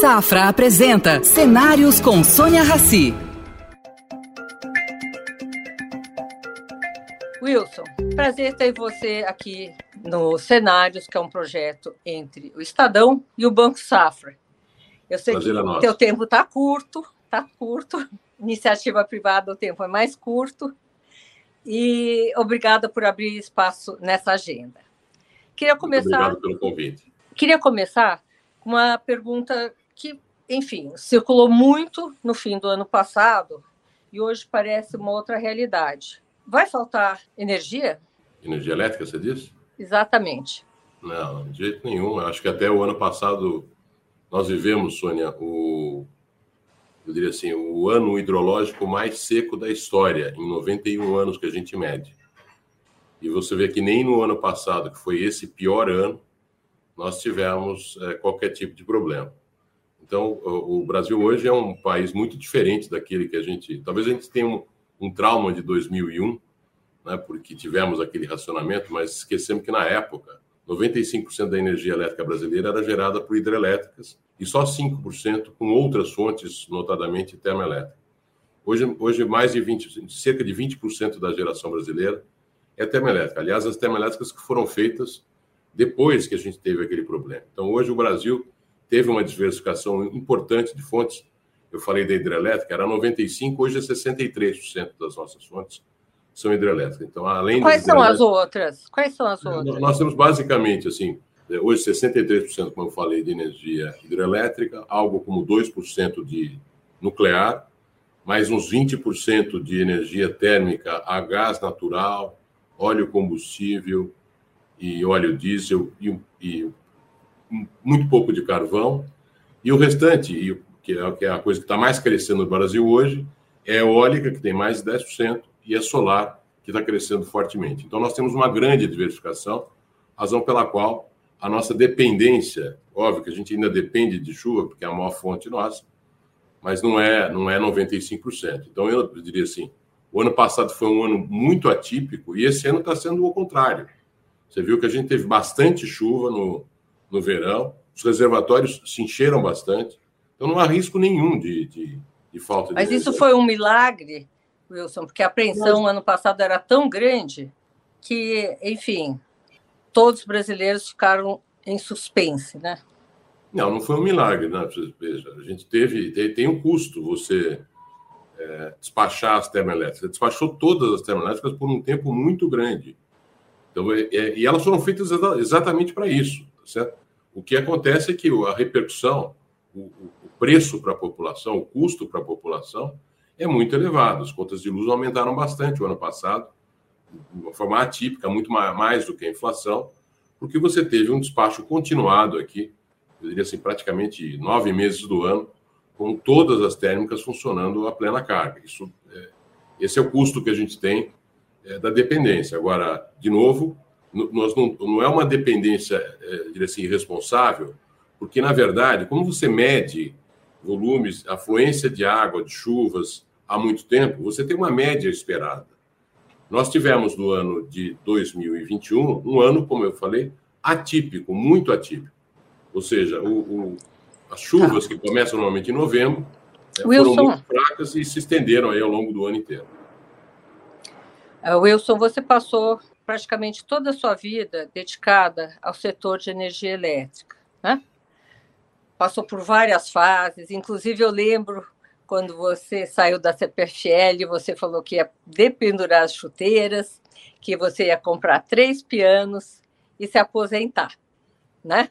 Safra apresenta Cenários com Sônia Rassi. Wilson, prazer ter você aqui no Cenários, que é um projeto entre o Estadão e o Banco Safra. Eu sei prazer que o é teu tempo está curto, está curto. Iniciativa privada, o tempo é mais curto. E obrigada por abrir espaço nessa agenda. Queria começar. Muito obrigado pelo convite. Queria começar com uma pergunta que, enfim, circulou muito no fim do ano passado e hoje parece uma outra realidade. Vai faltar energia? Energia elétrica, você disse? Exatamente. Não, de jeito nenhum. Acho que até o ano passado nós vivemos, Sônia, o eu diria assim, o ano hidrológico mais seco da história, em 91 anos que a gente mede. E você vê que nem no ano passado, que foi esse pior ano, nós tivemos é, qualquer tipo de problema. Então, o, Brasil hoje é um país muito diferente daquele que a gente. Talvez a gente tenha um, um trauma de 2001, né, porque tivemos aquele racionamento, mas esquecemos que na época, 95% da energia elétrica brasileira era gerada por hidrelétricas e só 5% com outras fontes, notadamente termoelétrica. Hoje, hoje mais de 20, cerca de 20% da geração brasileira é termoelétrica. Aliás, as termoelétricas que foram feitas depois que a gente teve aquele problema. Então, hoje o Brasil teve uma diversificação importante de fontes. Eu falei da hidrelétrica, era 95%, hoje é 63% das nossas fontes são hidrelétricas. Então, além Quais são as outras? Quais são as outras? Nós temos basicamente, assim, hoje 63%, como eu falei, de energia hidrelétrica, algo como 2% de nuclear, mais uns 20% de energia térmica a gás natural, óleo combustível e óleo diesel e, e muito pouco de carvão. E o restante, que, é, que é a coisa que está mais crescendo no Brasil hoje, é eólica, que tem mais de 10%, e é solar, que está crescendo fortemente. Então, nós temos uma grande diversificação, razão pela qual a nossa dependência, óbvio que a gente ainda depende de chuva, porque é a maior fonte nossa, mas não é, não é 95%. Então, eu diria assim, o ano passado foi um ano muito atípico e esse ano está sendo o contrário. Você viu que a gente teve bastante chuva no, no verão, os reservatórios se encheram bastante, então não há risco nenhum de, de, de falta Mas de. Mas isso foi um milagre, Wilson, porque a apreensão Mas... ano passado era tão grande que, enfim, todos os brasileiros ficaram em suspense, né? Não, não foi um milagre, né? Veja, a gente teve, tem, tem um custo você é, despachar as termoelétricas. Despachou todas as termoelétricas por um tempo muito grande. Então, é, é, e elas foram feitas exatamente para isso, tá certo? O que acontece é que a repercussão, o, preço para a população, o custo para a população é muito elevado. As contas de luz aumentaram bastante o ano passado, de uma forma atípica, muito mais do que a inflação, porque você teve um despacho continuado aqui, eu diria assim, praticamente nove meses do ano, com todas as térmicas funcionando a plena carga. Isso, é, esse é o custo que a gente tem é, da dependência. Agora, de novo, nós não, não é uma dependência, é, assim, irresponsável, porque, na verdade, como você mede volumes, afluência de água, de chuvas, há muito tempo, você tem uma média esperada. Nós tivemos no ano de 2021 um ano, como eu falei, atípico, muito atípico. Ou seja, o, o, as chuvas que começam normalmente em novembro né, foram muito fracas e se estenderam aí ao longo do ano inteiro. Uh, Wilson, você passou praticamente toda a sua vida dedicada ao setor de energia elétrica, né? Passou por várias fases, inclusive eu lembro quando você saiu da CPFL, você falou que ia dependurar as chuteiras, que você ia comprar três pianos e se aposentar, né?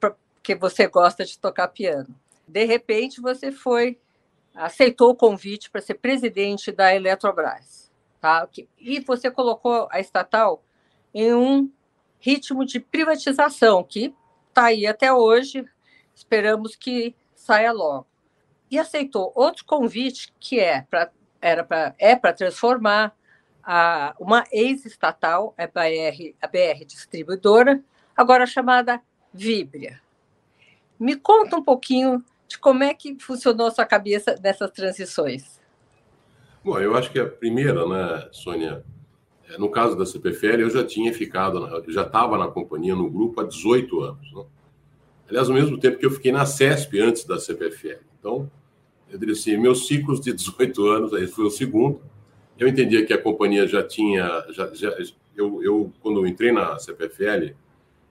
porque você gosta de tocar piano. De repente, você foi, aceitou o convite para ser presidente da Eletrobras. Tá? E você colocou a estatal em um ritmo de privatização que está aí até hoje, esperamos que saia logo. E aceitou outro convite que é para era é transformar a, uma ex-estatal, a BR, a BR Distribuidora, agora chamada Vibria. Me conta um pouquinho de como é que funcionou a sua cabeça nessas transições. Bom, eu acho que a primeira, né, Sônia, é, no caso da CPFL, eu já tinha ficado, eu já estava na companhia, no grupo, há 18 anos. Né? aliás, ao mesmo tempo que eu fiquei na CESP antes da CPFL. Então, eu diria assim, meus ciclos de 18 anos, aí foi o segundo, eu entendia que a companhia já tinha, já, já eu, eu, quando entrei na CPFL,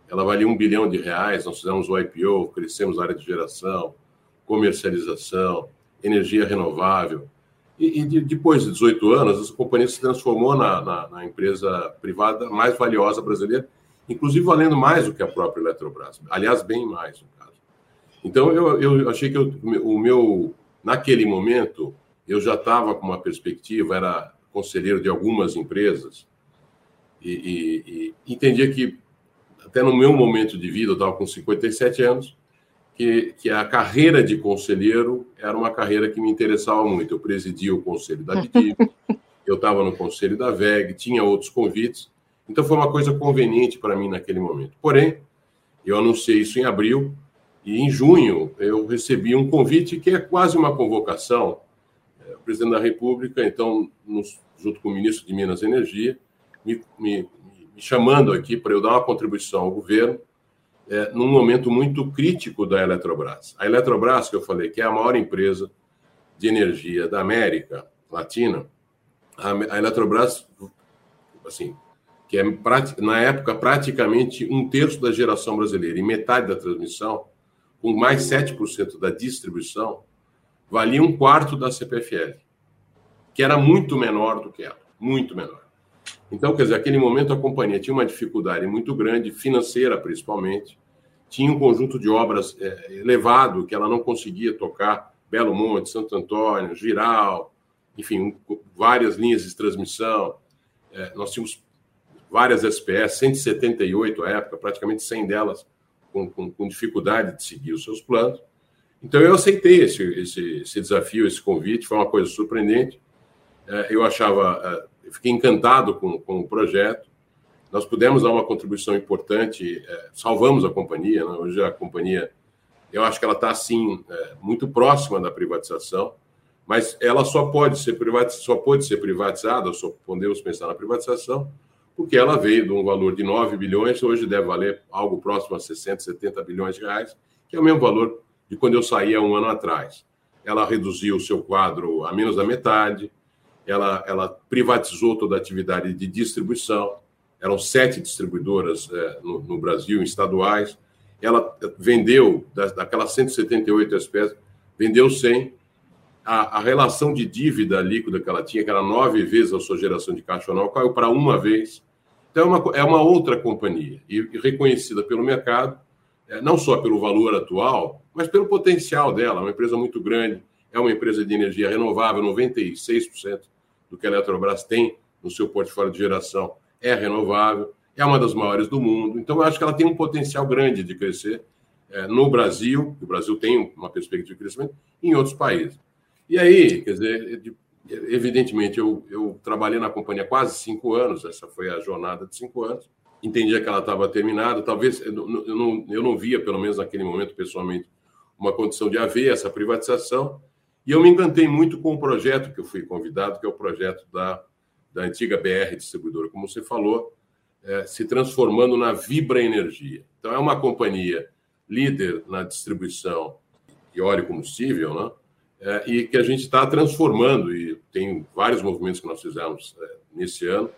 ela valia um bilhão de reais, nós fizemos o IPO, crescemos a área de geração, comercialização, energia renovável. E, e depois de 18 anos, essa companhia se transformou na, na, na, empresa privada mais valiosa brasileira, inclusive valendo mais do que a própria Eletrobras. Aliás, bem mais, no caso. Então, eu, eu achei que eu, o meu, naquele momento, eu já estava com uma perspectiva, era conselheiro de algumas empresas, e, e, e entendia que, até no meu momento de vida, eu estava com 57 anos, que, que a carreira de conselheiro era uma carreira que me interessava muito. Eu presidia o conselho da BIDIV, eu estava no conselho da VEG, tinha outros convites, então foi uma coisa conveniente para mim naquele momento. Porém, eu anunciei isso em abril, e em junho eu recebi um convite que é quase uma convocação. É, o presidente da República, então, nos, junto com o ministro de Minas e Energia, me, me, me chamando aqui para eu dar uma contribuição ao governo é, num momento muito crítico da Eletrobras. A Eletrobras, que eu falei que é a maior empresa de energia da América Latina, a, a Eletrobras, assim, que é na época praticamente um terço da geração brasileira e metade da transmissão, com mais 7% da distribuição, valia um quarto da CPFL, que era muito menor do que ela, muito menor. Então, quer dizer, naquele momento a companhia tinha uma dificuldade muito grande, financeira principalmente, tinha um conjunto de obras é, elevado que ela não conseguia tocar, Belo Monte, Santo Antônio, Giral, enfim, várias linhas de transmissão. É, nós tínhamos várias SPS, 178 à época, praticamente 100 delas com, com, com dificuldade de seguir os seus planos. Então eu aceitei esse, esse, esse desafio, esse convite, foi uma coisa surpreendente. É, eu achava, é, fiquei encantado com, com o projeto nós pudemos dar uma contribuição importante, é, salvamos a companhia. Né? Hoje a companhia, eu acho que ela está assim é, muito próxima da privatização, mas ela só pode ser privatizada, só pode ser privatizada, só podemos pensar na privatização, porque ela veio de um valor de 9 bilhões, hoje deve valer algo próximo a 60, 70 bilhões de reais, que é o mesmo valor de quando eu saí há um ano atrás. Ela reduziu o seu quadro a menos da metade, ela, ela privatizou toda a atividade de distribuição, eram sete distribuidoras é, no, no, Brasil, estaduais. Ela vendeu, daquelas 178 espécies, vendeu 100. A, a, relação de dívida líquida que ela tinha, que era nove vezes a sua geração de caixa anual, caiu para uma vez. Então, é uma, é uma outra companhia, e, e reconhecida pelo mercado, é, não só pelo valor atual, mas pelo potencial dela. É uma empresa muito grande, é uma empresa de energia renovável, 96% do que a Eletrobras tem no seu portfólio de geração é renovável, é uma das maiores do mundo. Então, eu acho que ela tem um potencial grande de crescer é, no Brasil, o Brasil tem uma perspectiva de crescimento, e em outros países. E aí, quer dizer, evidentemente, eu, eu trabalhei na companhia quase cinco anos, essa foi a jornada de cinco anos, entendia que ela estava terminada, talvez eu não, eu não via, pelo menos naquele momento, pessoalmente, uma condição de haver essa privatização, e eu me encantei muito com o projeto que eu fui convidado, que é o projeto da da antiga BR distribuidora, como você falou, é, se transformando na Vibra Energia. Então, é uma companhia líder na distribuição de óleo combustível, né? É, e que a gente está transformando, e tem vários movimentos que nós fizemos é, nesse ano,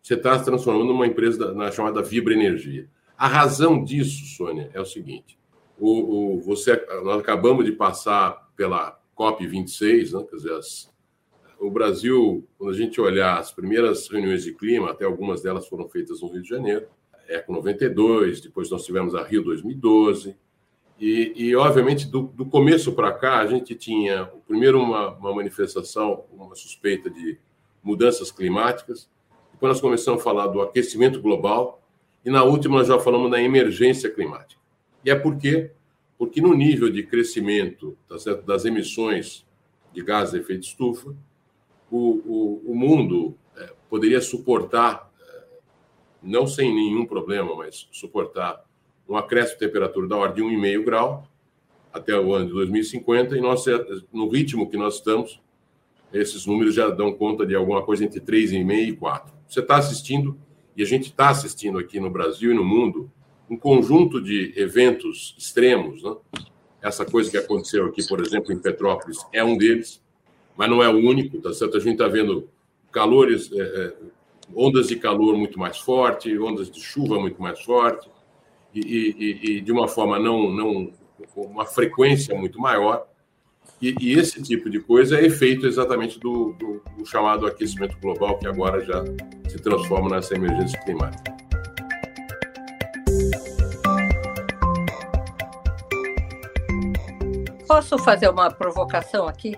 você está transformando numa empresa da, na chamada Vibra Energia. A razão disso, Sônia, é o seguinte: o, o, você, nós acabamos de passar pela COP26, né, quer dizer, as, o Brasil, quando a gente olhar as primeiras reuniões de clima, até algumas delas foram feitas no Rio de Janeiro, ECO 92, depois nós tivemos a Rio 2012, e, e obviamente, do, do começo para cá, a gente tinha, primeiro, uma, uma manifestação, uma suspeita de mudanças climáticas, depois nós começamos a falar do aquecimento global, e na última nós já falamos da emergência climática. E é por quê? Porque no nível de crescimento tá das emissões de gases de efeito estufa, o, o, o mundo é, poderia suportar, é, não sem nenhum problema, mas suportar um acréscimo de temperatura da ordem de 1,5 grau até o ano de 2050, e nós, é, no ritmo que nós estamos, esses números já dão conta de alguma coisa entre 3,5 e 4. Você está assistindo, e a gente está assistindo aqui no Brasil e no mundo, um conjunto de eventos extremos. Né? Essa coisa que aconteceu aqui, por exemplo, em Petrópolis, é um deles, mas não é o único, tá certo? A gente está vendo calores, é, é, ondas de calor muito mais forte, ondas de chuva muito mais forte, e, e, e de uma forma não, não, uma frequência muito maior. E, e, esse tipo de coisa é efeito exatamente do, do, do, chamado aquecimento global, que agora já se transforma nessa emergência climática. Posso fazer uma provocação aqui?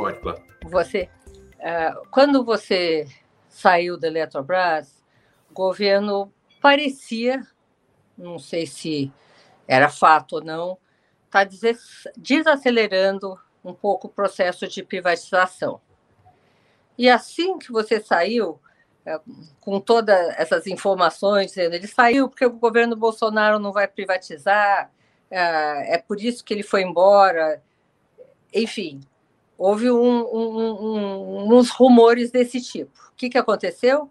Pode, claro. Você, é, quando você saiu da Eletrobras, o governo parecia, não sei se era fato ou não, está desacelerando um pouco o processo de privatização. E assim que você saiu, é, com todas essas informações, ele saiu porque o governo Bolsonaro não vai privatizar, é, é por isso que ele foi embora. Enfim, houve um, um, uns rumores desse tipo. O que, que aconteceu?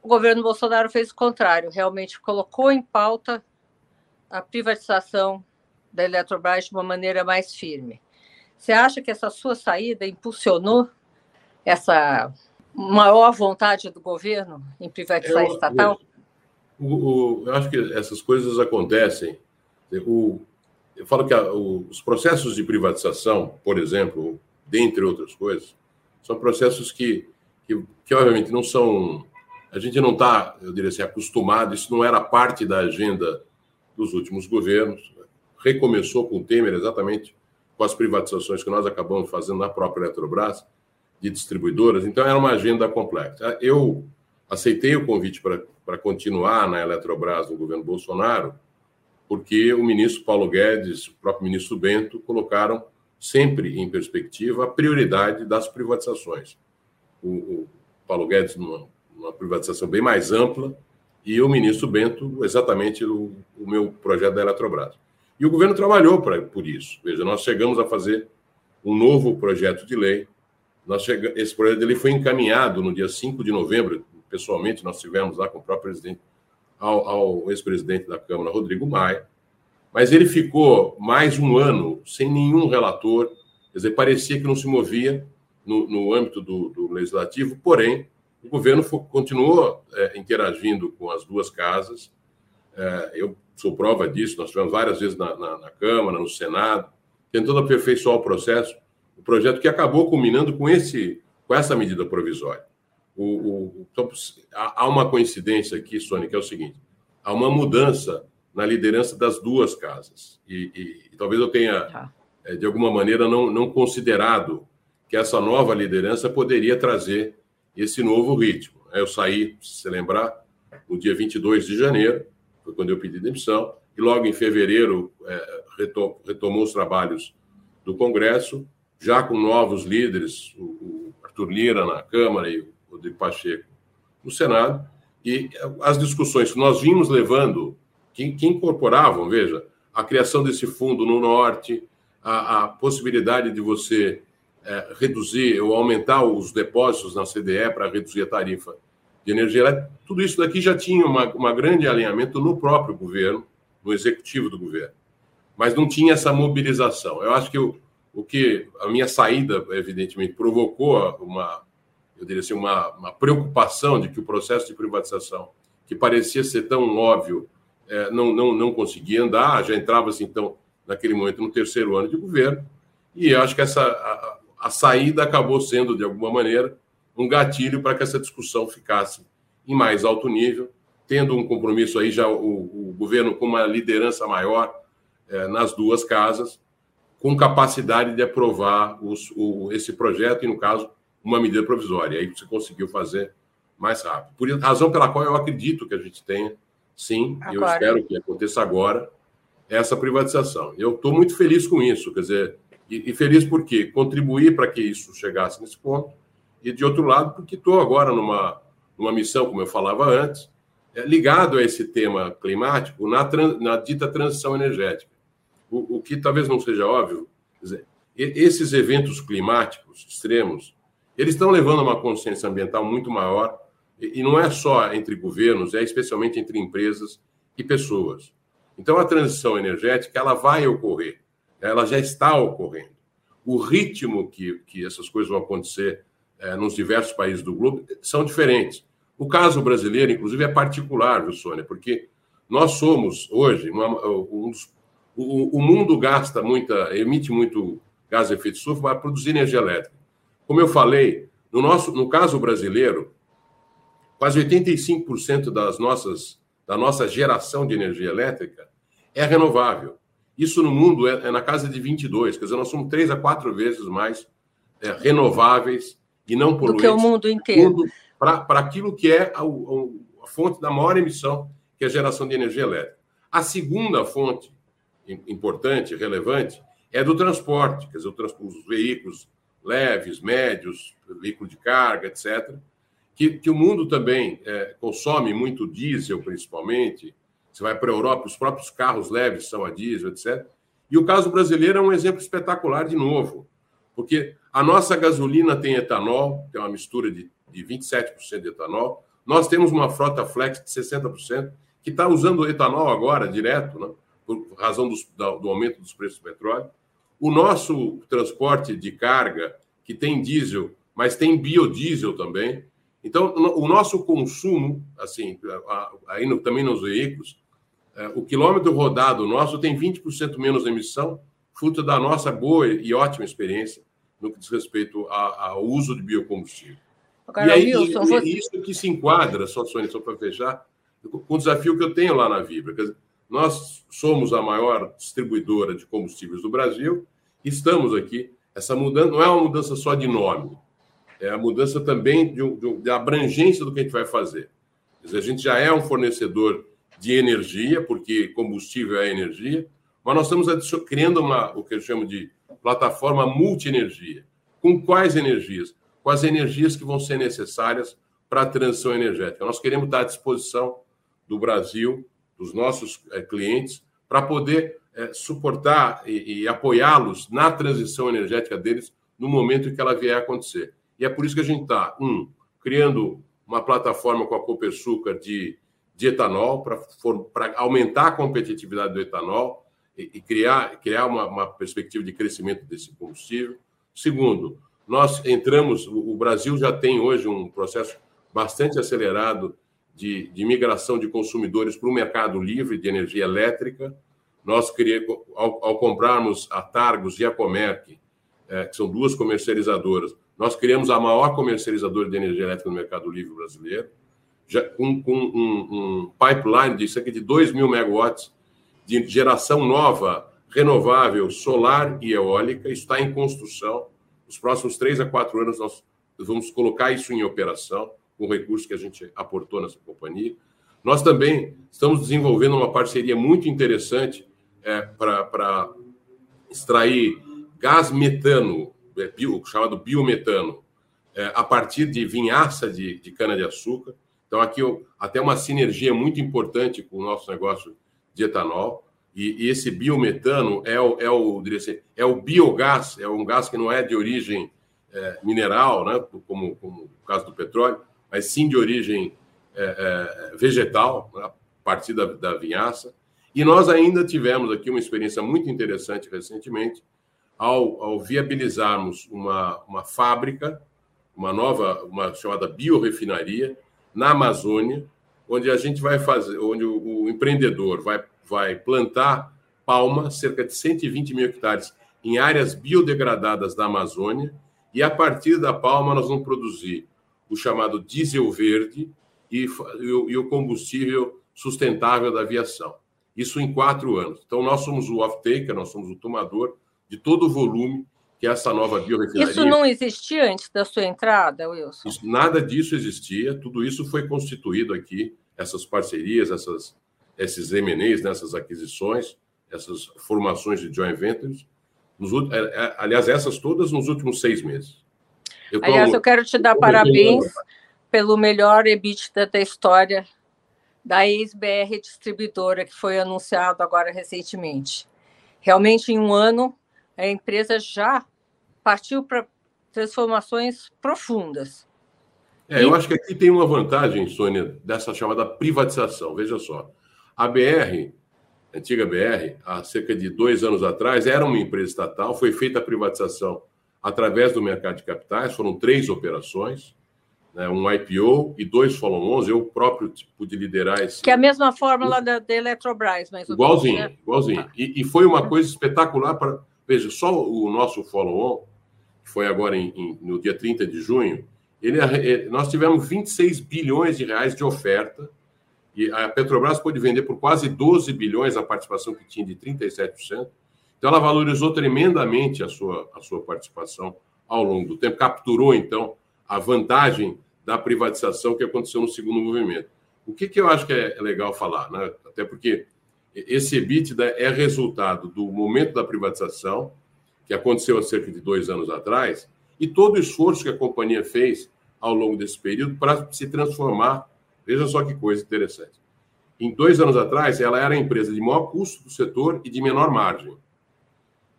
O governo Bolsonaro fez o contrário, realmente colocou em pauta a privatização da Eletrobras de uma maneira mais firme. Você acha que essa sua saída impulsionou essa maior vontade do governo em privatizar eu, estatal? Eu, eu, acho que essas coisas acontecem. O, eu falo que a, os processos de privatização, por exemplo, dentre outras coisas, são processos que, que, que obviamente não são. A gente não está, eu diria assim, acostumado, isso não era parte da agenda dos últimos governos. Recomeçou com o Temer exatamente com as privatizações que nós acabamos fazendo na própria Eletrobras, de distribuidoras, então era uma agenda complexa. Eu aceitei o convite para continuar na Eletrobras no governo Bolsonaro, porque o ministro Paulo Guedes, o próprio ministro Bento, colocaram sempre em perspectiva a prioridade das privatizações. O, o Paulo Guedes, numa, numa, privatização bem mais ampla, e o ministro Bento, exatamente o, o meu projeto da Eletrobras. E o governo trabalhou pra, por isso. Veja, nós chegamos a fazer um novo projeto de lei. Nós esse projeto de lei foi encaminhado no dia 5 de novembro. Pessoalmente, nós tivemos lá com o próprio presidente, ao, ao ex-presidente da Câmara, Rodrigo Maia. Mas ele ficou mais um ano sem nenhum relator. Quer dizer, parecia que não se movia no, no âmbito do, do, legislativo. Porém, o governo foi, continuou é, interagindo com as duas casas. É, eu sou prova disso, nós tivemos várias vezes na, na, na, Câmara, no Senado, tentando aperfeiçoar o processo, o projeto que acabou culminando com, esse, com essa medida provisória. O, o, há uma coincidência aqui, Sônia, que é o seguinte: há uma mudança na liderança das duas casas. E, e, e talvez eu tenha, tá. é, de alguma maneira, não, não considerado que essa nova liderança poderia trazer esse novo ritmo. Eu saí, se lembrar, no dia 22 de janeiro, foi quando eu pedi demissão, e logo em fevereiro é, retomou os trabalhos do Congresso, já com novos líderes, o, o Arthur Lira na Câmara e o Rodrigo Pacheco no Senado, e as discussões que nós vimos levando, que, que incorporavam, veja, a criação desse fundo no Norte, a, a possibilidade de você é, reduzir ou aumentar os depósitos na CDE para reduzir a tarifa de energia elétrica, tudo isso daqui já tinha uma, uma grande alinhamento no próprio governo, no executivo do governo, mas não tinha essa mobilização. Eu acho que o, o que a minha saída, evidentemente, provocou uma, eu diria assim, uma, uma preocupação de que o processo de privatização, que parecia ser tão óbvio, é, não, não, não conseguia andar, já entrava-se, então, naquele momento, no terceiro ano de governo, e eu acho que essa, a, a saída acabou sendo, de alguma maneira, um gatilho para que essa discussão ficasse em mais alto nível, tendo um compromisso aí já o, o governo com uma liderança maior é, nas duas casas, com capacidade de aprovar os, o, esse projeto e, no caso, uma medida provisória. Aí você conseguiu fazer mais rápido. Por razão pela qual eu acredito que a gente tenha, sim, e eu espero que aconteça agora, essa privatização. Eu estou muito feliz com isso, quer dizer, e, e feliz porque contribuir para que isso chegasse nesse ponto, e de outro lado, porque estou agora numa, numa missão, como eu falava antes, é, ligado a esse tema climático na, na dita transição energética. O, o, que talvez não seja óbvio, dizer, esses eventos climáticos extremos, eles estão levando uma consciência ambiental muito maior, e, e não é só entre governos, é especialmente entre empresas e pessoas. Então, a transição energética ela vai ocorrer, ela já está ocorrendo. O ritmo que, que essas coisas vão acontecer é, nos diversos países do globo são diferentes. O caso brasileiro, inclusive, é particular, viu, Sônia? Porque nós somos, hoje, uma, um dos, o, o, mundo gasta muita, emite muito gás de efeito de estufa para produzir energia elétrica. Como eu falei, no, nosso, no caso brasileiro, quase 85% das nossas, da nossa geração de energia elétrica é renovável. Isso no mundo é, é na casa de 22, quer dizer, nós somos três a quatro vezes mais é, renováveis e não poluentes. Do que o mundo inteiro para aquilo que é a, a, fonte da maior emissão, que é a geração de energia elétrica. A segunda fonte importante, relevante, é do transporte, quer dizer, os veículos leves, médios, veículo de carga, etc., que, que o mundo também é, consome muito diesel, principalmente. Você vai para a Europa, os próprios carros leves são a diesel, etc. E o caso brasileiro é um exemplo espetacular de novo, porque a nossa gasolina tem etanol, tem uma mistura de de 27% de etanol. Nós temos uma frota flex de 60%, que está usando etanol agora, direto, né, por razão dos, do aumento dos preços do petróleo. O nosso transporte de carga, que tem diesel, mas tem biodiesel também. Então, o nosso consumo, assim, aí no, também nos veículos, é, o quilômetro rodado nosso tem 20% menos emissão, fruto da nossa boa e ótima experiência no que diz respeito ao uso de biocombustível. Agora, e aí, Wilson, você... isso que se enquadra, só, Sônia, só para fechar, com o desafio que eu tenho lá na Vibra. Dizer, nós somos a maior distribuidora de combustíveis do Brasil, estamos aqui. Essa mudança não é uma mudança só de nome, é a mudança também de, de, de abrangência do que a gente vai fazer. Dizer, a gente já é um fornecedor de energia, porque combustível é energia, mas nós estamos criando uma, o que eu chamo de plataforma multi-energia. Com quais energias? com as energias que vão ser necessárias para a transição energética. Nós queremos estar à disposição do Brasil, dos nossos é, clientes, para poder é, suportar e, e apoiá-los na transição energética deles no momento em que ela vier a acontecer. E é por isso que a gente está, um, criando uma plataforma com a Copersucar de, de etanol, para aumentar a competitividade do etanol e, e criar, criar uma, uma perspectiva de crescimento desse combustível. Segundo, nós entramos, o Brasil já tem hoje um processo bastante acelerado de, de migração de consumidores para o mercado livre de energia elétrica. Nós, ao, ao comprarmos a Targos e a Comerc, é, que são duas comercializadoras, nós criamos a maior comercializadora de energia elétrica no mercado livre brasileiro, já, com, com um, um, pipeline de cerca de 2 mil megawatts de geração nova, renovável, solar e eólica, está em construção. Nos próximos três a quatro anos, nós vamos colocar isso em operação, com o recurso que a gente aportou nessa companhia. Nós também estamos desenvolvendo uma parceria muito interessante é, para extrair gás metano, é, bio, chamado biometano, é, a partir de vinhaça de, de cana-de-açúcar. Então, aqui até uma sinergia muito importante com o nosso negócio de etanol. E, e esse biometano é o, é, o, assim, é o biogás, é um gás que não é de origem é, mineral, né, como, como o caso do petróleo, mas sim de origem é, é, vegetal, a partir da, da vinhaça. E nós ainda tivemos aqui uma experiência muito interessante recentemente, ao, ao viabilizarmos uma, uma fábrica, uma nova, uma chamada biorefinaria, na Amazônia, onde a gente vai fazer, onde o, o empreendedor vai vai plantar palma, cerca de 120 mil hectares, em áreas biodegradadas da Amazônia, e a partir da palma nós vamos produzir o chamado diesel verde e, e o combustível sustentável da aviação. Isso em quatro anos. Então, nós somos o off-taker, nós somos o tomador de todo o volume que essa nova biorefinaria... Isso não existia antes da sua entrada, Wilson? Isso, nada disso existia, tudo isso foi constituído aqui, essas parcerias, essas esses M&As, nessas aquisições, essas formações de joint ventures, nos, é, é, aliás, essas todas nos últimos seis meses. Eu tô, aliás, eu quero te dar parabéns pelo melhor EBITDA da história da ex-BR Distribuidora, que foi anunciado agora recentemente. Realmente, em um ano, a empresa já partiu para transformações profundas. É, e... eu acho que aqui tem uma vantagem, Sônia, dessa chamada privatização. Veja só. A BR, a antiga BR, há cerca de dois anos atrás, era uma empresa estatal, foi feita a privatização através do mercado de capitais, foram três operações, né, um IPO e dois follow-ons, eu próprio pude liderar esse... Que é a mesma fórmula da, da Eletrobras, mas... Igualzinho, né? igualzinho. E, e, foi uma coisa espetacular para... Veja, só o nosso follow-on, que foi agora em, em, no dia 30 de junho, ele, é, nós tivemos 26 bilhões de reais de oferta e a Petrobras pôde vender por quase 12 bilhões a participação que tinha de 37%. Então, ela valorizou tremendamente a sua, a sua participação ao longo do tempo, capturou, então, a vantagem da privatização que aconteceu no segundo movimento. O que, que eu acho que é legal falar, né? até porque esse EBITDA é resultado do momento da privatização, que aconteceu há cerca de dois anos atrás, e todo o esforço que a companhia fez ao longo desse período para se transformar. Veja só que coisa interessante. Em dois anos atrás, ela era a empresa de maior custo do setor e de menor margem.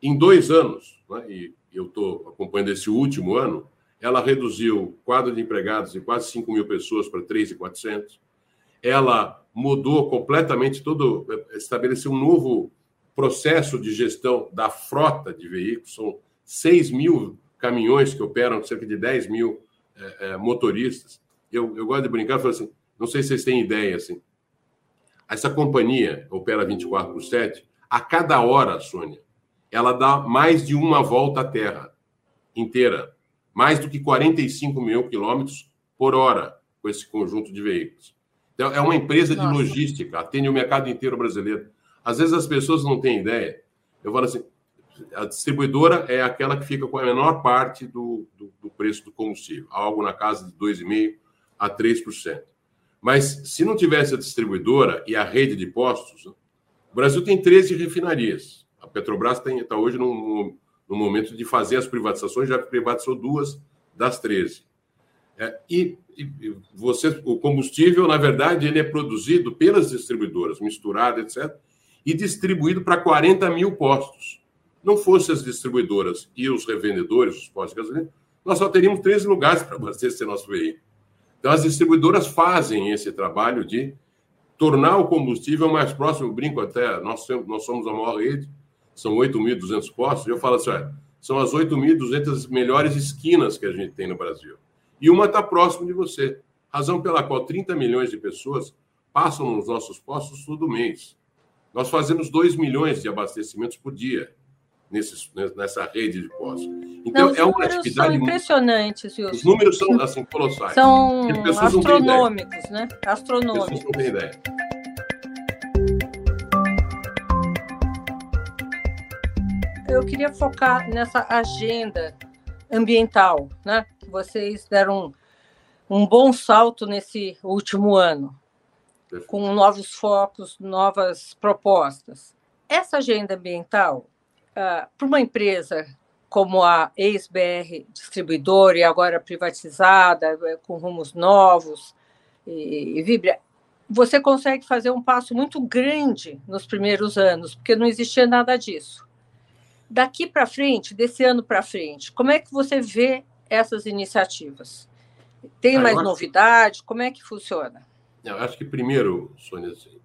Em dois anos, né, e eu estou acompanhando esse último ano, ela reduziu o quadro de empregados de quase 5 mil pessoas para 3.400. Ela mudou completamente todo, estabeleceu um novo processo de gestão da frota de veículos. São 6 mil caminhões que operam cerca de 10 mil é, é, motoristas. Eu, eu gosto de brincar, eu assim, não sei se vocês têm ideia, assim, essa companhia opera 24 por 7, a cada hora, Sônia, ela dá mais de uma volta à Terra inteira, mais do que 45 mil quilômetros por hora com esse conjunto de veículos. Então, é uma empresa de logística, atende o mercado inteiro brasileiro. Às vezes as pessoas não têm ideia. Eu falo assim, a distribuidora é aquela que fica com a menor parte do, do, do preço do combustível, algo na casa de 2,5% a 3%. Mas se não tivesse a distribuidora e a rede de postos, o Brasil tem 13 refinarias. A Petrobras está hoje no, momento de fazer as privatizações, já privatizou duas das 13. É, e, e, você, o combustível, na verdade, ele é produzido pelas distribuidoras, misturado, etc., e distribuído para 40 mil postos. Não fossem as distribuidoras e os revendedores, os postos de gasolina, nós só teríamos 13 lugares para abastecer nosso veículo. Então, as distribuidoras fazem esse trabalho de tornar o combustível mais próximo. Brinco até, nós, nós somos a maior rede, são 8.200 postos, eu falo assim, olha, são as 8.200 melhores esquinas que a gente tem no Brasil. E uma está próximo de você. Razão pela qual 30 milhões de pessoas passam nos nossos postos todo mês. Nós fazemos 2 milhões de abastecimentos por dia nesses, nessa rede de postos. Então, Não, é uma atividade. São impressionantes, Wilson. Os números são assim, colossais. São astronômicos, né? Astronômicos. As pessoas não têm ideia. Eu queria focar nessa agenda ambiental, né? Vocês deram um, um bom salto nesse último ano, com novos focos, novas propostas. Essa agenda ambiental, uh, para uma empresa como a ex-BR Distribuidora e agora privatizada, eh, com rumos novos e, e Vibra, você consegue fazer um passo muito grande nos primeiros anos, porque não existia nada disso. Daqui para frente, desse ano para frente, como é que você vê essas iniciativas? Tem ah, mais acho... novidade? Como é que funciona? Eu acho que primeiro, Sônia, assim,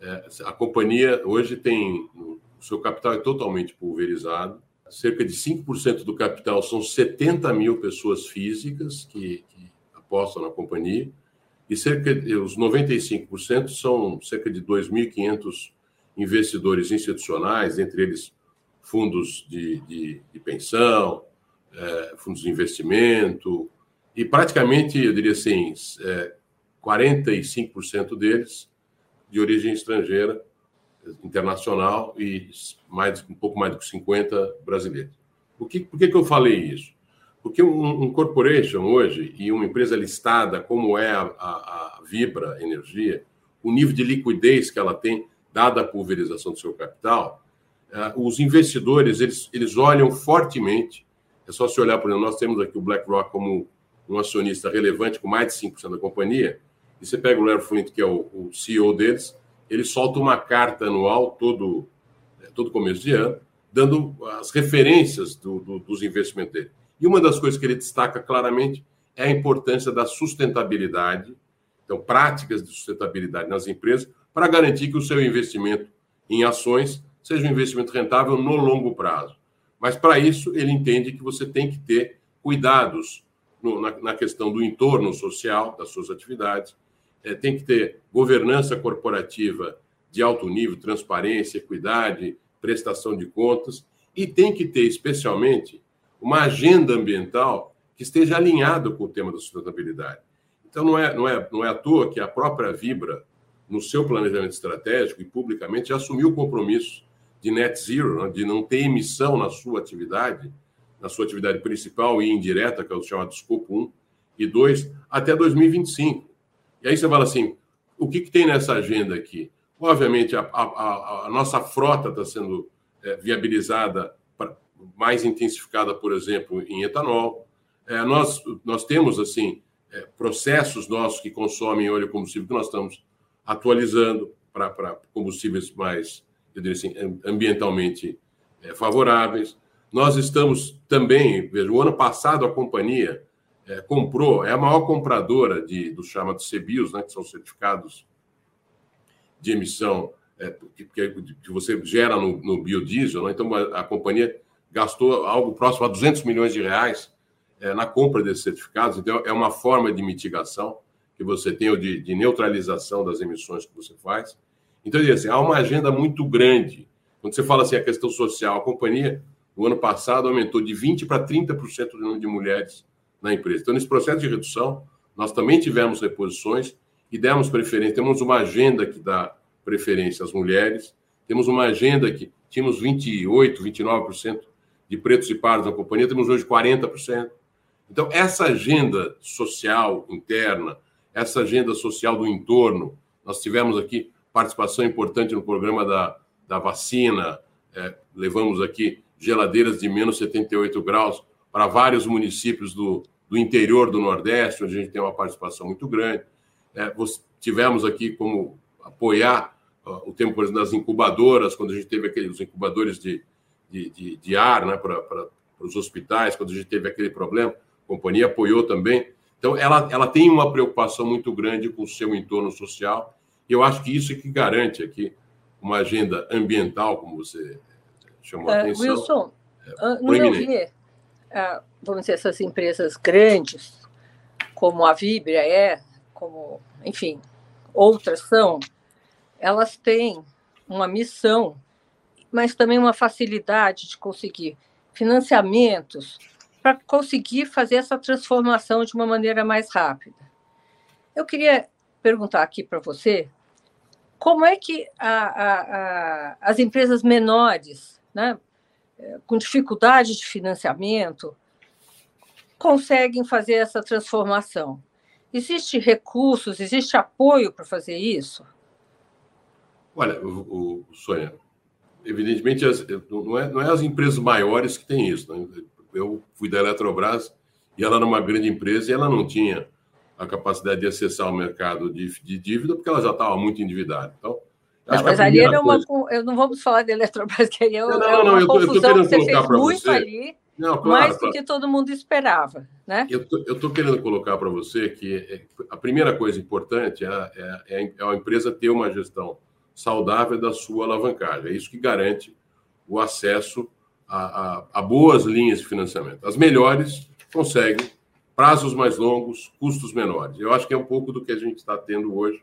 é, a companhia hoje tem o seu capital é totalmente pulverizado. Cerca de 5% do capital são 70 mil pessoas físicas que, que apostam na companhia, e cerca de, os 95% são cerca de 2.500 investidores institucionais, entre eles fundos de, de, de pensão, é, fundos de investimento, e praticamente, eu diria assim, é, 45% deles de origem estrangeira, internacional, e mais, um pouco mais de 50% brasileiros. Por que, por que, que eu falei isso? Porque um, um corporation hoje e uma empresa listada como é a, a, a Vibra Energia, o nível de liquidez que ela tem, dada a pulverização do seu capital, os investidores eles, eles olham fortemente. É só se olhar, por exemplo, nós temos aqui o BlackRock como um acionista relevante com mais de 5% da companhia. E você pega o Larry Flint, que é o, o CEO deles, ele solta uma carta anual todo, é, todo começo de ano, dando as referências do, do, dos investimentos dele. E uma das coisas que ele destaca claramente é a importância da sustentabilidade, então, práticas de sustentabilidade nas empresas, para garantir que o seu investimento em ações seja um investimento rentável no longo prazo. Mas, para isso, ele entende que você tem que ter cuidados no, na, na, questão do entorno social das suas atividades, é, tem que ter governança corporativa de alto nível, transparência, equidade, prestação de contas, e tem que ter, especialmente, uma agenda ambiental que esteja alinhada com o tema da sustentabilidade. Então, não é, não é, não é à toa que a própria Vibra, no seu planejamento estratégico e publicamente, já assumiu o compromisso de net zero, né, de não ter emissão na sua atividade, na sua atividade principal e indireta, que é o chamado escopo 1 e 2, até 2025. E aí você fala assim: o que, que tem nessa agenda aqui? Obviamente, a, a, a nossa frota está sendo é, viabilizada, pra, mais intensificada, por exemplo, em etanol. É, nós, nós temos, assim, é, processos nossos que consomem óleo combustível que nós estamos atualizando para combustíveis mais, eu diria assim, ambientalmente é, favoráveis. Nós estamos também, veja, o ano passado a companhia é, comprou, é a maior compradora de, dos chamados CBIOS, né, que são certificados de emissão é, que, que, você gera no, no biodiesel. Né? Então, a, a, companhia gastou algo próximo a 200 milhões de reais é, na compra desses certificados. Então, é uma forma de mitigação que você tem, ou de, de neutralização das emissões que você faz. Então, assim, há uma agenda muito grande. Quando você fala assim, a questão social, a companhia, no ano passado, aumentou de 20% para 30% do número de mulheres na empresa. Então, nesse processo de redução, nós também tivemos reposições e demos preferência. Temos uma agenda que dá preferência às mulheres, temos uma agenda que tínhamos 28%, 29% de pretos e pardos na companhia, temos hoje 40%. Então, essa agenda social interna, essa agenda social do entorno, nós tivemos aqui participação importante no programa da, da vacina, é, levamos aqui geladeiras de menos 78 graus para vários municípios do, do interior do Nordeste, onde a gente tem uma participação muito grande. É, tivemos aqui como apoiar uh, o tempo, por exemplo, das incubadoras, quando a gente teve aqueles incubadores de, de, de, de ar né, para os hospitais, quando a gente teve aquele problema, a companhia apoiou também. Então, ela, ela tem uma preocupação muito grande com o seu entorno social, eu acho que isso é que garante aqui uma agenda ambiental, como você chamou a uh, atenção. Wilson, é, uh, no meu ver, uh, vamos dizer, essas empresas grandes, como a Vibra é, como, enfim, outras são, elas têm uma missão, mas também uma facilidade de conseguir financiamentos para conseguir fazer essa transformação de uma maneira mais rápida. Eu queria perguntar aqui para você como é que a, a, a, as empresas menores, né, com dificuldade de financiamento, conseguem fazer essa transformação? Existe recursos, existe apoio para fazer isso? Olha, o, o Sônia, evidentemente as, não, é, não é as empresas maiores que têm isso. Né? Eu fui da Eletrobras e ela era uma grande empresa e ela não tinha a capacidade de acessar o mercado de, de dívida porque ela já estava muito endividada. Então, não, mas ali é uma. Coisa... Eu não vamos falar de Eletrobras, que aí é, não, não, é não, eu tô, confusão eu tô que você fez muito você. ali, não, claro, mais do que todo mundo esperava. Né? Eu estou querendo colocar para você que é, a primeira coisa importante é, é, é a empresa ter uma gestão saudável da sua alavancagem. É isso que garante o acesso a, a, a boas linhas de financiamento. As melhores conseguem prazos mais longos, custos menores. Eu acho que é um pouco do que a gente está tendo hoje.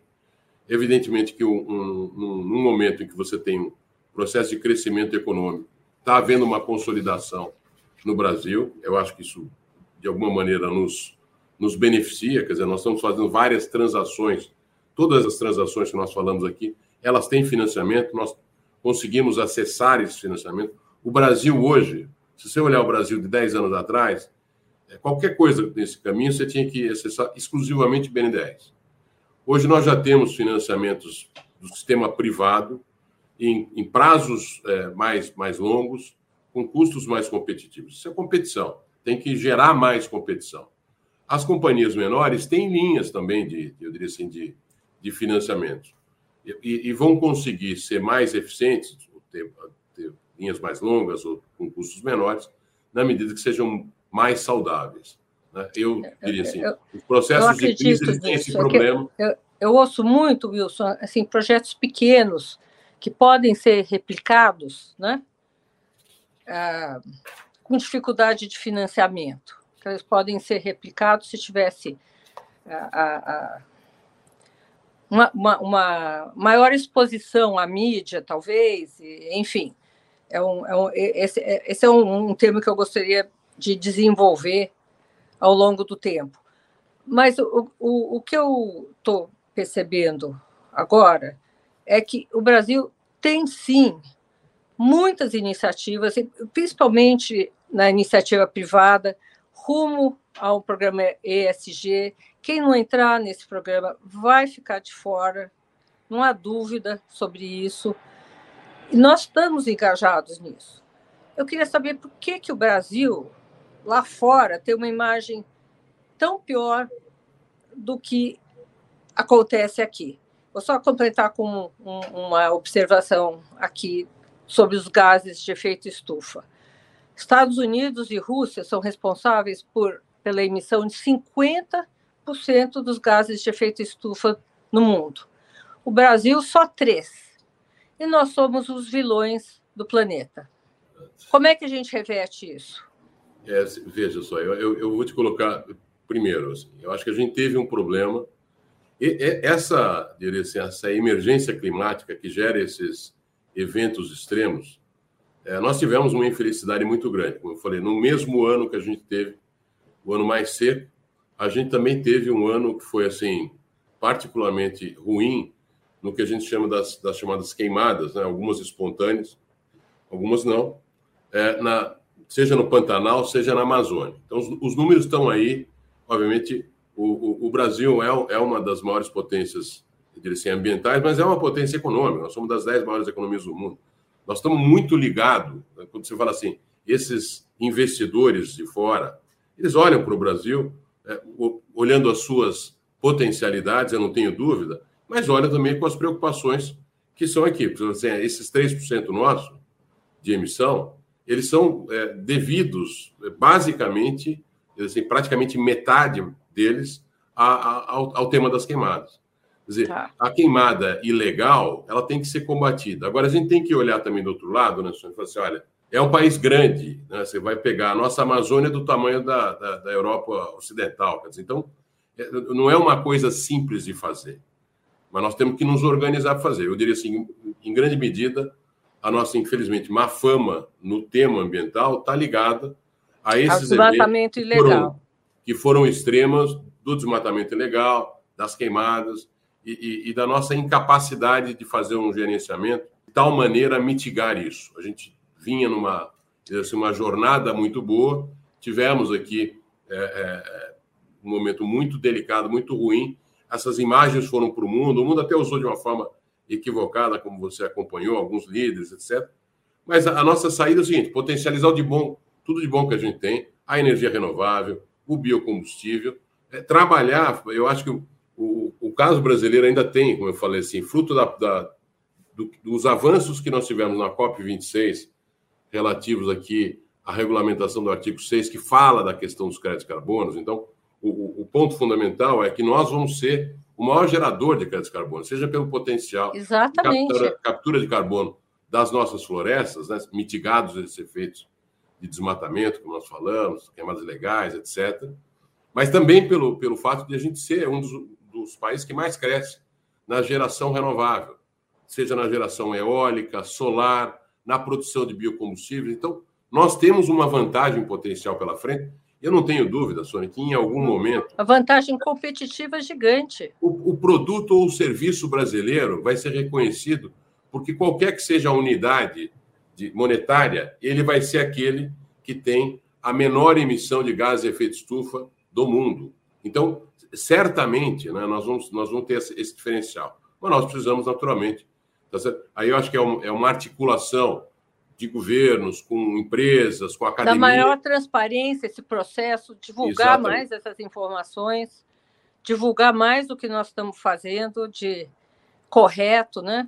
Evidentemente que um, um, num momento em que você tem um processo de crescimento econômico, está havendo uma consolidação no Brasil. Eu acho que isso, de alguma maneira, nos, nos beneficia. Quer dizer, nós estamos fazendo várias transações. Todas as transações que nós falamos aqui elas têm financiamento, nós conseguimos acessar esse financiamento. O Brasil hoje, se você olhar o Brasil de 10 anos atrás, qualquer coisa nesse caminho você tinha que acessar exclusivamente BNDES. Hoje nós já temos financiamentos do sistema privado em, em prazos é, mais, mais longos, com custos mais competitivos. Isso é competição, tem que gerar mais competição. As companhias menores têm linhas também de, eu diria assim, de, de financiamento e, e vão conseguir ser mais eficientes, ter, ter linhas mais longas ou com custos menores, na medida que sejam mais saudáveis. Né? Eu diria assim, os processos de crise têm esse problema. Eu, eu ouço muito, Wilson, assim, projetos pequenos que podem ser replicados, né? Ah, com dificuldade de financiamento. Eles podem ser replicados se tivesse a, uma, uma, uma, maior exposição à mídia, talvez, enfim. É um, é um, esse, esse é um, um termo que eu gostaria de desenvolver ao longo do tempo. Mas o, o, o que eu estou percebendo agora é que o Brasil tem sim muitas iniciativas, principalmente na iniciativa privada, rumo ao programa ESG. Quem não entrar nesse programa vai ficar de fora, não há dúvida sobre isso. E nós estamos engajados nisso. Eu queria saber por que, que o Brasil, lá fora, tem uma imagem tão pior do que acontece aqui. Vou só completar com um, uma observação aqui sobre os gases de efeito estufa. Estados Unidos e Rússia são responsáveis por, pela emissão de 50% dos gases de efeito estufa no mundo. O Brasil, só 3%. E nós somos os vilões do planeta. Como é que a gente reverte isso? É, veja só, eu, eu, vou te colocar primeiro. Assim, eu acho que a gente teve um problema. E, e, essa, assim, essa emergência climática que gera esses eventos extremos, é, nós tivemos uma infelicidade muito grande. Como eu falei, no mesmo ano que a gente teve o ano mais seco, a gente também teve um ano que foi assim particularmente ruim no que a gente chama das, das chamadas queimadas, né? algumas espontâneas, algumas não, é, na, seja no Pantanal, seja na Amazônia. Então, os, os números estão aí. Obviamente, o, o, o Brasil é, é, uma das maiores potências assim, ambientais, mas é uma potência econômica. Nós somos das dez maiores economias do mundo. Nós estamos muito ligados, né, quando você fala assim, esses investidores de fora, eles olham para o Brasil, é, olhando as suas potencialidades, eu não tenho dúvida, mas olham também com as preocupações que são aqui. Assim, esses 3% nosso de emissão, eles são é, devidos, basicamente, assim, praticamente metade deles, a, a, ao, ao tema das queimadas. Quer dizer, tá. a queimada ilegal, ela tem que ser combatida. Agora, a gente tem que olhar também do outro lado, né, Sônia? Assim, olha, é um país grande, né? Você vai pegar a nossa Amazônia do tamanho da, da, da Europa Ocidental. Dizer, então, é, não é uma coisa simples de fazer. Mas nós temos que nos organizar para fazer. Eu diria assim, em grande medida, a nossa, infelizmente, má fama no tema ambiental está ligada a esses eventos. Que foram, que foram extremas do desmatamento ilegal, das queimadas, e, e, e, da nossa incapacidade de fazer um gerenciamento de tal maneira a mitigar isso. A gente vinha numa assim, uma jornada muito boa, tivemos aqui é, é, um momento muito delicado, muito ruim. Essas imagens foram para o mundo, o mundo até usou de uma forma equivocada, como você acompanhou, alguns líderes, etc. Mas a, nossa saída é o seguinte: potencializar o de bom, tudo de bom que a gente tem, a energia renovável, o biocombustível, é, trabalhar. Eu acho que o, o caso brasileiro ainda tem, como eu falei assim, fruto da, da do, dos avanços que nós tivemos na COP26, relativos aqui à regulamentação do artigo 6, que fala da questão dos créditos carbonos. Então, o, o, ponto fundamental é que nós vamos ser o maior gerador de créditos carbono, seja pelo potencial Exatamente. De captura, captura, de carbono das nossas florestas, né, mitigados esses efeitos de desmatamento, como nós falamos, queimadas legais, etc. Mas também pelo, pelo fato de a gente ser um dos, dos países que mais cresce na geração renovável, seja na geração eólica, solar, na produção de biocombustíveis. Então, nós temos uma vantagem potencial pela frente. Eu não tenho dúvida, Sônia, que em algum momento. A vantagem competitiva é gigante. O, o produto ou o serviço brasileiro vai ser reconhecido, porque qualquer que seja a unidade de, monetária, ele vai ser aquele que tem a menor emissão de gases de efeito estufa do mundo. Então, certamente, né, nós, vamos, nós vamos ter esse, esse diferencial. Mas nós precisamos, naturalmente. Tá Aí eu acho que é, um, é uma articulação de governos com empresas, com a academia. Da maior transparência esse processo, divulgar Exatamente. mais essas informações, divulgar mais o que nós estamos fazendo de correto, né?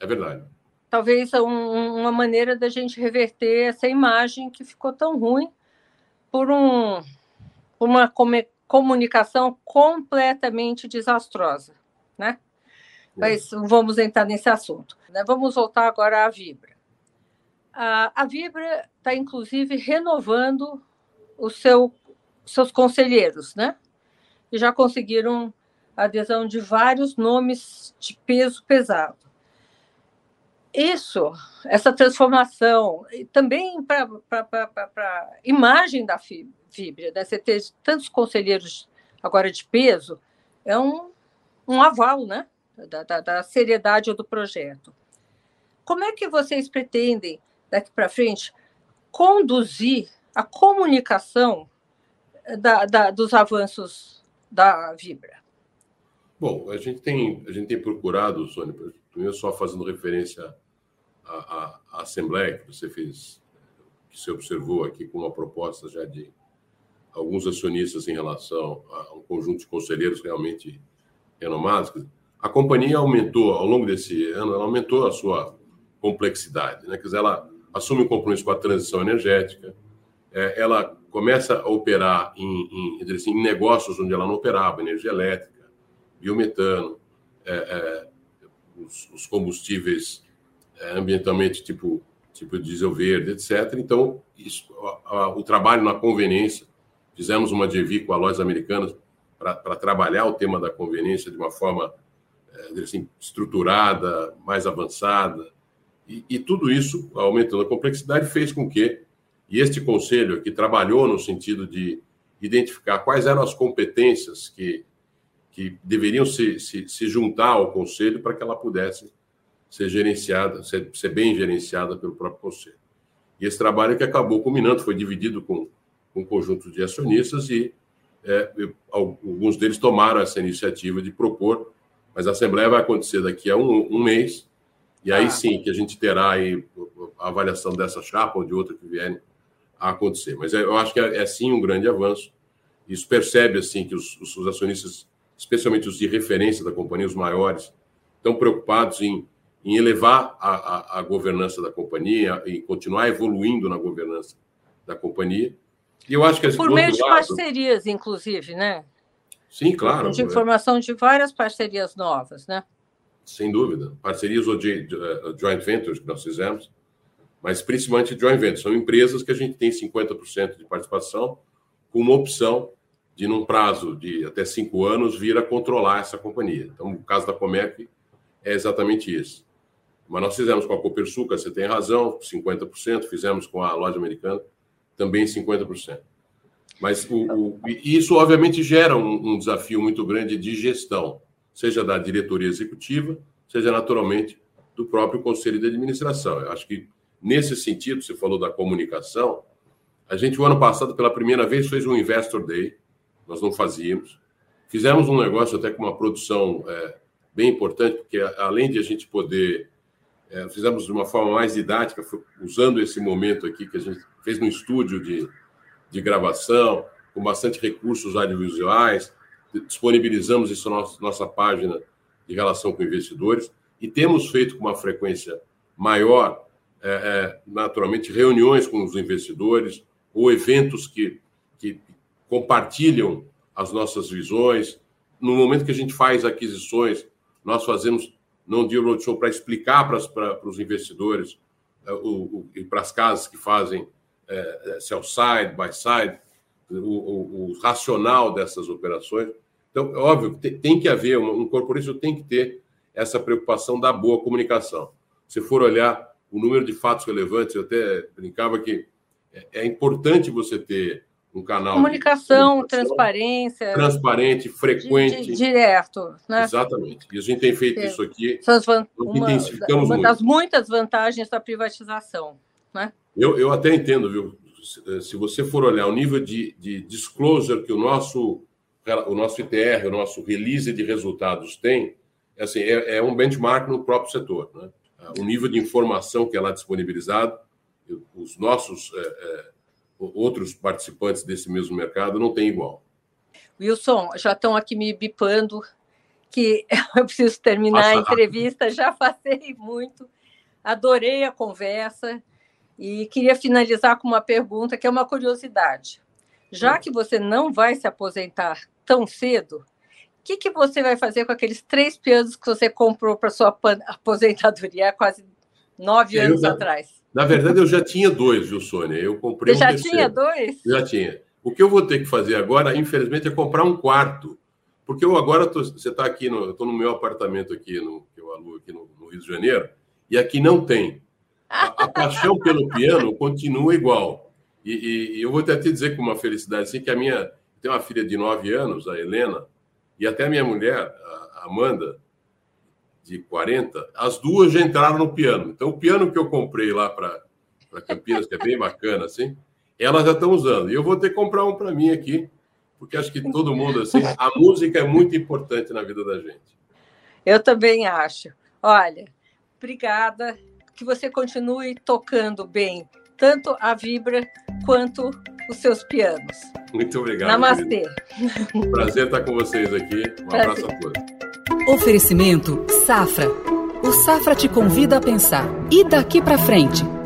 É verdade. Talvez um, uma maneira da gente reverter essa imagem que ficou tão ruim por um, uma comunicação completamente desastrosa. né? Mas vamos entrar nesse assunto. Né? Vamos voltar agora à Vibra. A, a Vibra está, inclusive, renovando os seu, seus conselheiros, né? E já conseguiram adesão de vários nomes de peso pesado. Isso, essa transformação, também para a imagem da Fibra, né? você ter tantos conselheiros agora de peso, é um, um aval né? Da, da, da seriedade do projeto. Como é que vocês pretendem, daqui para frente, conduzir a comunicação da, da, dos avanços da Vibra? Bom, a gente tem, a gente tem procurado, Sônia, só fazendo referência à, à, Assembleia que você fez, que você observou aqui com uma proposta já de alguns acionistas em relação a um conjunto de conselheiros realmente renomados. A companhia aumentou, ao longo desse ano, ela aumentou a sua complexidade. Né? Quer dizer, ela assume um compromisso com a transição energética, é, ela começa a operar em, em, assim, em negócios onde ela não operava, energia elétrica, biometano, é, é, os, os, combustíveis é, ambientalmente tipo, tipo diesel verde, etc. Então, isso, a, a, o trabalho na conveniência, fizemos uma JV com a Lojas Americanas para trabalhar o tema da conveniência de uma forma é, assim, estruturada, mais avançada, e, e, tudo isso, aumentando a complexidade, fez com que, este conselho aqui trabalhou no sentido de identificar quais eram as competências que que deveriam se, se, se juntar ao conselho para que ela pudesse ser gerenciada, ser, ser, bem gerenciada pelo próprio conselho. E esse trabalho que acabou culminando foi dividido com, com um conjunto de acionistas e é, alguns deles tomaram essa iniciativa de propor, mas a Assembleia vai acontecer daqui a um, um mês, e aí ah. sim que a gente terá aí a avaliação dessa chapa ou de outra que vierem a acontecer. Mas é, eu acho que é, é sim um grande avanço. Isso percebe assim que os, os acionistas especialmente os de referência da companhia, os maiores, estão preocupados em, em elevar a, a, a governança da companhia e continuar evoluindo na governança da companhia. E eu acho que por meio de lado, parcerias, inclusive, né? Sim, claro. De informação de várias parcerias novas, né? Sem dúvida. Parcerias ou de, de, uh, joint ventures que nós fizemos, mas principalmente joint ventures. São empresas que a gente tem 50% de participação, com uma opção de, num prazo de até cinco anos, vir a controlar essa companhia. Então, o caso da Comec é exatamente isso. Mas nós fizemos com a Copersuca, você tem razão, 50%, fizemos com a loja americana, também 50%. Mas o, o, isso, obviamente, gera um, um desafio muito grande de gestão, seja da diretoria executiva, seja, naturalmente, do próprio conselho de administração. Eu acho que, nesse sentido, você falou da comunicação, a gente, o ano passado, pela primeira vez, fez um Investor Day, nós não fazíamos. Fizemos um negócio até com uma produção é, bem importante, porque além de a gente poder. É, fizemos de uma forma mais didática, usando esse momento aqui que a gente fez no estúdio de, de gravação, com bastante recursos audiovisuais, disponibilizamos isso na nossa, página de relação com investidores e temos feito com uma frequência maior, é, é, naturalmente, reuniões com os investidores ou eventos que, que compartilham as nossas visões. No momento que a gente faz aquisições, nós fazemos não deal roadshow para explicar para, para, para os investidores uh, o, e para as casas que fazem uh, sell side, buy side, o, o, o, racional dessas operações. Então, é óbvio, tem, tem que haver, um, um corporativo tem que ter essa preocupação da boa comunicação. Se for olhar o número de fatos relevantes, eu até brincava que é, é importante você ter um canal comunicação, de transparência, transparente, frequente, di, di, direto, né? Exatamente. E a gente tem feito é. isso aqui. Van... Uma, uma das muitas vantagens da privatização, né? Eu, eu até entendo, viu? Se você for olhar o nível de, de disclosure que o nosso o nosso ITR, o nosso release de resultados tem, é, assim, é, é um benchmark no próprio setor. Né? O nível de informação que é lá disponibilizado, os nossos é, é, outros participantes desse mesmo mercado não tem igual. Wilson, já estão aqui me bipando que eu preciso terminar Passa a entrevista, já passei muito, adorei a conversa e queria finalizar com uma pergunta que é uma curiosidade. Já que você não vai se aposentar tão cedo, que, que você vai fazer com aqueles três pianos que você comprou para sua aposentadoria há quase nove anos atrás? Na verdade, eu já tinha dois, viu, Sônia? Eu comprei Você um já terceiro. tinha dois? Já tinha. O que eu vou ter que fazer agora, infelizmente, é comprar um quarto. Porque eu agora, tô, você está aqui, no, eu estou no meu apartamento aqui, no, que eu alugo aqui no, no Rio de Janeiro, e aqui não tem. A, paixão pelo piano continua igual. E, e, e, eu vou até te dizer com uma felicidade assim, que a minha... Tem uma filha de nove anos, a Helena, e até a minha mulher, a Amanda, de 40, as duas já entraram no piano. Então, o piano que eu comprei lá para Campinas, que é bem bacana, assim, elas já estão usando. E eu vou ter que comprar um para mim aqui, porque acho que todo mundo, assim, a música é muito importante na vida da gente. Eu também acho. Olha, obrigada. Que você continue tocando bem, tanto a vibra quanto os seus pianos. Muito obrigado. Namastê. Querido. Prazer estar com vocês aqui. Um Prazer. abraço a todos. Oferecimento Safra. O Safra te convida a pensar. E daqui para frente?